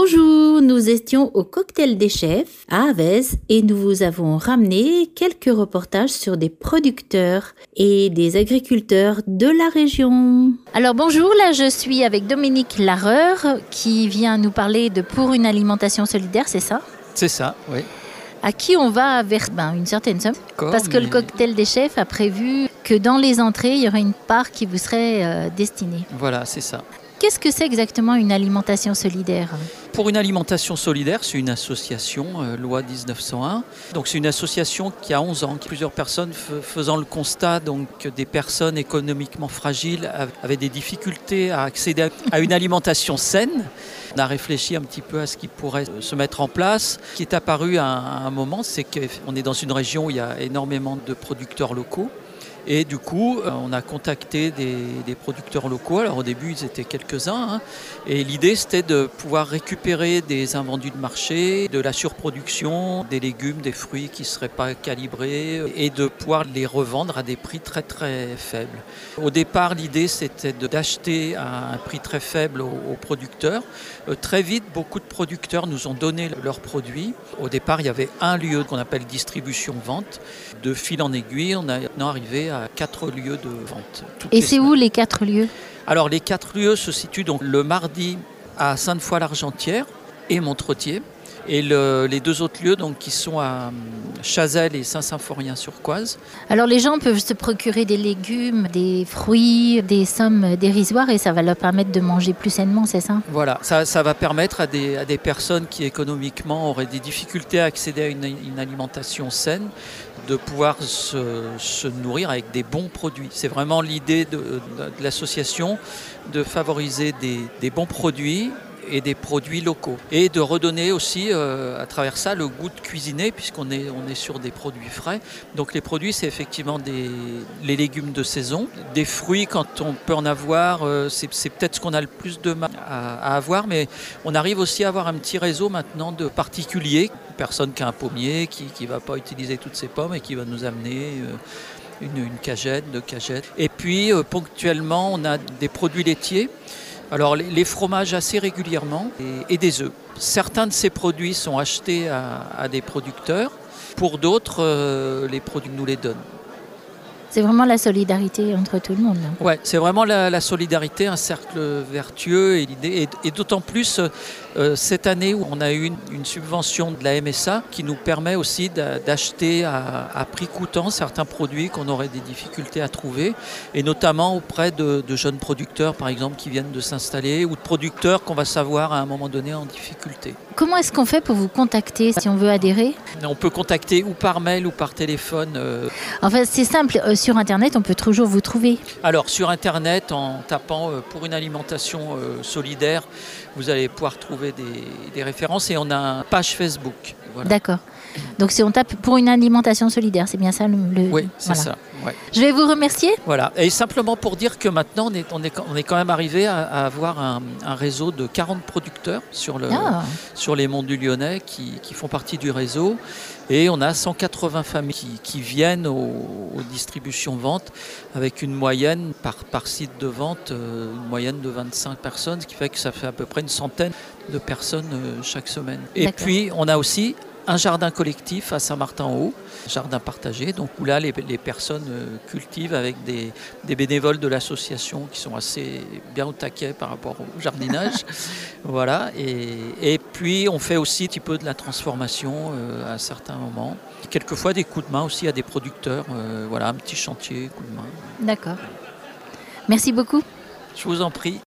Bonjour, nous étions au cocktail des chefs à Avez et nous vous avons ramené quelques reportages sur des producteurs et des agriculteurs de la région. Alors bonjour, là je suis avec Dominique Larreur qui vient nous parler de Pour une alimentation solidaire, c'est ça? C'est ça, oui. À qui on va vers ben, une certaine somme Parce que le cocktail des chefs a prévu que dans les entrées, il y aurait une part qui vous serait euh, destinée. Voilà, c'est ça. Qu'est-ce que c'est exactement une alimentation solidaire Pour une alimentation solidaire, c'est une association, euh, loi 1901. Donc c'est une association qui a 11 ans, plusieurs personnes faisant le constat donc, que des personnes économiquement fragiles avaient des difficultés à accéder à une alimentation saine. On a réfléchi un petit peu à ce qui pourrait se mettre en place. Ce qui est apparu à un moment, c'est qu'on est dans une région où il y a énormément de producteurs locaux. Et du coup, euh, on a contacté des, producteurs locaux. Alors au début, ils étaient quelques-uns. Hein. Et l'idée, c'était de pouvoir récupérer des invendus de marché, de la surproduction, des légumes, des fruits qui ne seraient pas calibrés, et de pouvoir les revendre à des prix très très faibles. Au départ, l'idée, c'était d'acheter à un prix très faible aux, producteurs. Euh, très vite, beaucoup de producteurs nous ont donné leurs produits. Au départ, il y avait un lieu qu'on appelle distribution-vente. De fil en aiguille, on a arrivé à quatre lieux de vente. Et c'est où les quatre lieux Alors les quatre lieux se situent donc le mardi à Sainte-Foy-l'Argentière et Montretier. Et les deux autres lieux donc, qui sont à hum, Chazelle et Saint-Symphorien-sur-Coise. Alors les gens peuvent se procurer des légumes, des fruits, des sommes dérisoires et ça va leur permettre de manger plus sainement, c'est ça? Voilà, ça, ça, va permettre à des, à des, personnes qui économiquement auraient des difficultés à accéder à une, alimentation saine de pouvoir se, se, nourrir avec des bons produits. C'est vraiment l'idée de, de, de l'association de favoriser des, des bons produits et des produits locaux. Et de redonner aussi euh, à travers ça le goût de cuisiner puisqu'on est, on est sur des produits frais. Donc les produits c'est effectivement des, les légumes de saison, des fruits quand on peut en avoir, euh, c'est, peut-être ce qu'on a le plus de mal à, avoir, mais on arrive aussi à avoir un petit réseau maintenant de particuliers, personne qui a un pommier, qui ne va pas utiliser toutes ses pommes et qui va nous amener... Euh, une, cagette, deux cagettes. Et puis ponctuellement, on a des produits laitiers. Alors les, fromages assez régulièrement et, des œufs. Certains de ces produits sont achetés à, des producteurs, pour d'autres, euh, les produits nous les donnent. C'est vraiment la solidarité entre tout le monde. Oui, c'est vraiment la, solidarité, un cercle vertueux et, et d'autant plus euh, cette année où on a eu une, subvention de la MSA qui nous permet aussi d'acheter à, prix coûtant certains produits qu'on aurait des difficultés à trouver et notamment auprès de, jeunes producteurs par exemple qui viennent de s'installer ou de producteurs qu'on va savoir à un moment donné en difficulté. Comment est-ce qu'on fait pour vous contacter si on veut adhérer? On peut contacter ou par mail ou par téléphone. Euh. Enfin c'est simple, euh, sur internet on peut toujours vous trouver. Alors sur internet en tapant pour une alimentation solidaire, vous allez pouvoir trouver des, références et on a une page Facebook. D'accord. Donc si on tape pour une alimentation solidaire, c'est bien ça le. oui, c'est ça. Je vais vous remercier. Voilà. Et simplement pour dire que maintenant, on est, on est, on est quand même arrivé à, avoir un, réseau de 40 producteurs sur, le, ah. sur les monts du Lyonnais qui, qui, font partie du réseau. Et on a 180 familles qui, viennent aux, distributions-ventes avec une moyenne par, par site de vente, euh, une moyenne de 25 personnes, ce qui fait que ça fait à peu près une centaine de personnes euh, chaque semaine. Et puis, on a aussi un jardin collectif à Saint-Martin-en-Haut, jardin partagé, donc où là les, personnes euh, cultivent avec des, bénévoles de l'association qui sont assez bien au taquet par rapport au jardinage. voilà, et, puis on fait aussi un petit peu de la transformation euh, à certains moments. Quelquefois des coups de main aussi à des producteurs, euh, voilà, un petit chantier, coup de main. D'accord. Merci beaucoup. Je vous en prie.